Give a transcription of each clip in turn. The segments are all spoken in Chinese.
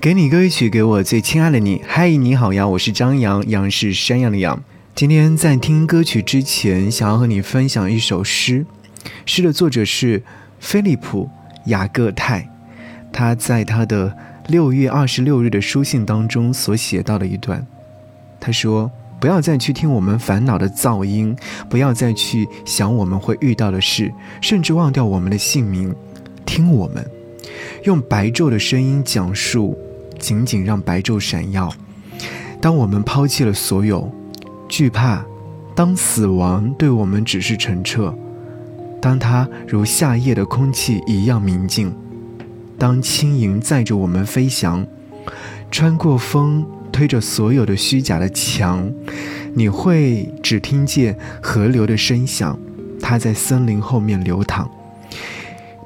给你歌曲，给我最亲爱的你。嗨，你好呀，我是张扬，杨是山羊的羊。今天在听歌曲之前，想要和你分享一首诗。诗的作者是菲利普·雅各泰，他在他的六月二十六日的书信当中所写到的一段。他说：“不要再去听我们烦恼的噪音，不要再去想我们会遇到的事，甚至忘掉我们的姓名。听我们用白昼的声音讲述。”仅仅让白昼闪耀。当我们抛弃了所有惧怕，当死亡对我们只是澄澈，当它如夏夜的空气一样明净，当轻盈载着我们飞翔，穿过风，推着所有的虚假的墙，你会只听见河流的声响，它在森林后面流淌。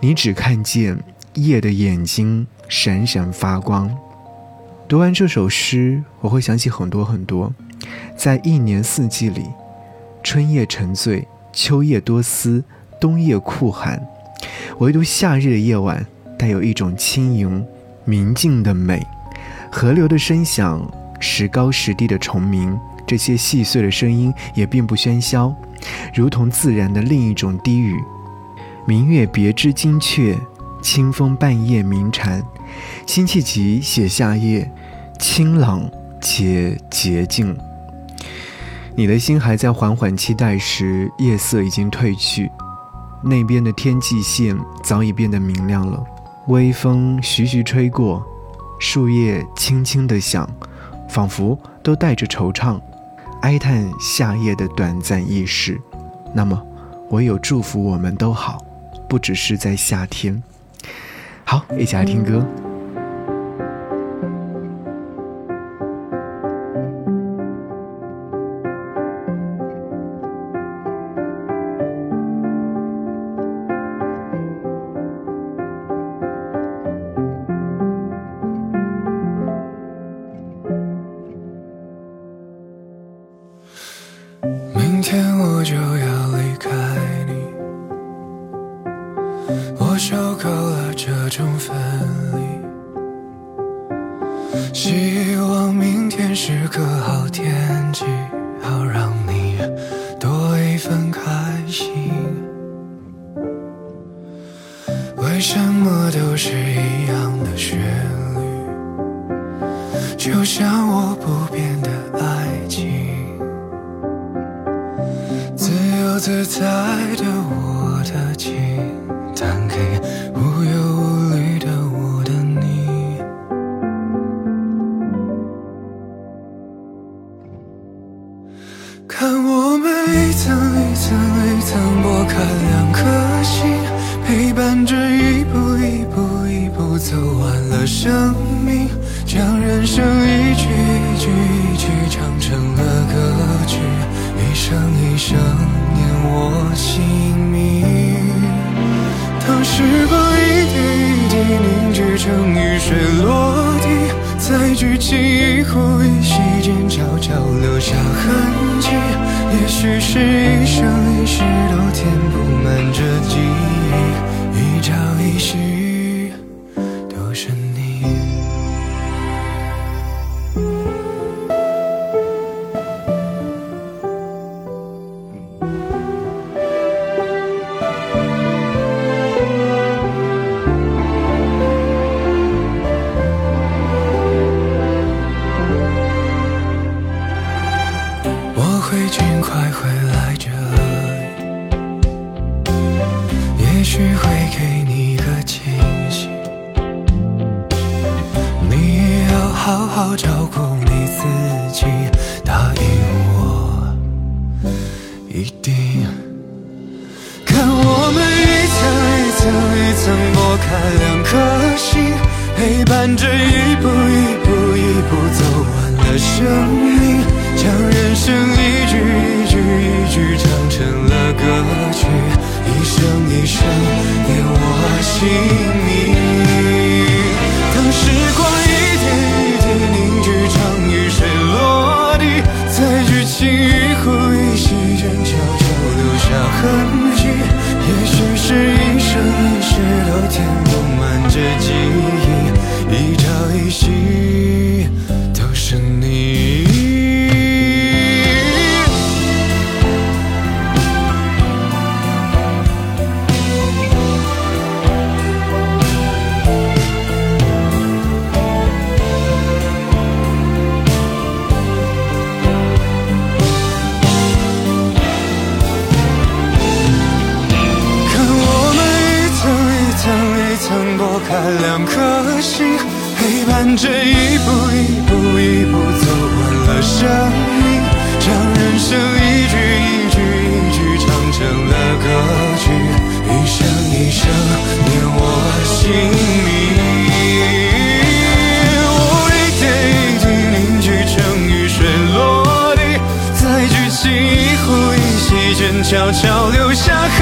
你只看见夜的眼睛闪闪发光。读完这首诗，我会想起很多很多。在一年四季里，春夜沉醉，秋夜多思，冬夜酷寒，唯独夏日的夜晚带有一种轻盈、明净的美。河流的声响，时高时低的虫鸣，这些细碎的声音也并不喧嚣，如同自然的另一种低语。明月别枝惊鹊，清风半夜鸣蝉。辛弃疾写夏夜，清朗且洁净。你的心还在缓缓期待时，夜色已经褪去，那边的天际线早已变得明亮了。微风徐徐吹过，树叶轻轻地响，仿佛都带着惆怅，哀叹夏夜的短暂易逝。那么，唯有祝福我们都好，不只是在夏天。好，一起来听歌。都是一样的旋律？就像我不变的爱情。自由自在的我的情，弹给无忧无虑的我的你。看我们一层一层一层剥开走完了生命，将人生一句一句一句唱成了歌曲，一生一生念。我姓名。当时光一点一滴凝聚成雨水落地，在剧情一呼一吸间悄悄留下痕迹。也许是一生一世都填不满这记忆，一朝一夕。好照顾你自己，答应我，一定。看我们一层一层一层剥开两颗心，陪伴着一步一步一步走完了生命。将人生一句悲喜都是你看我们一层一层一层剥开两颗心陪伴着一步一步一步走完了生命，将人生一句一句一句唱成了歌曲，一生一生念我姓名。我一点一滴凝聚成雨水落地，再举起一壶一席间，悄悄留下痕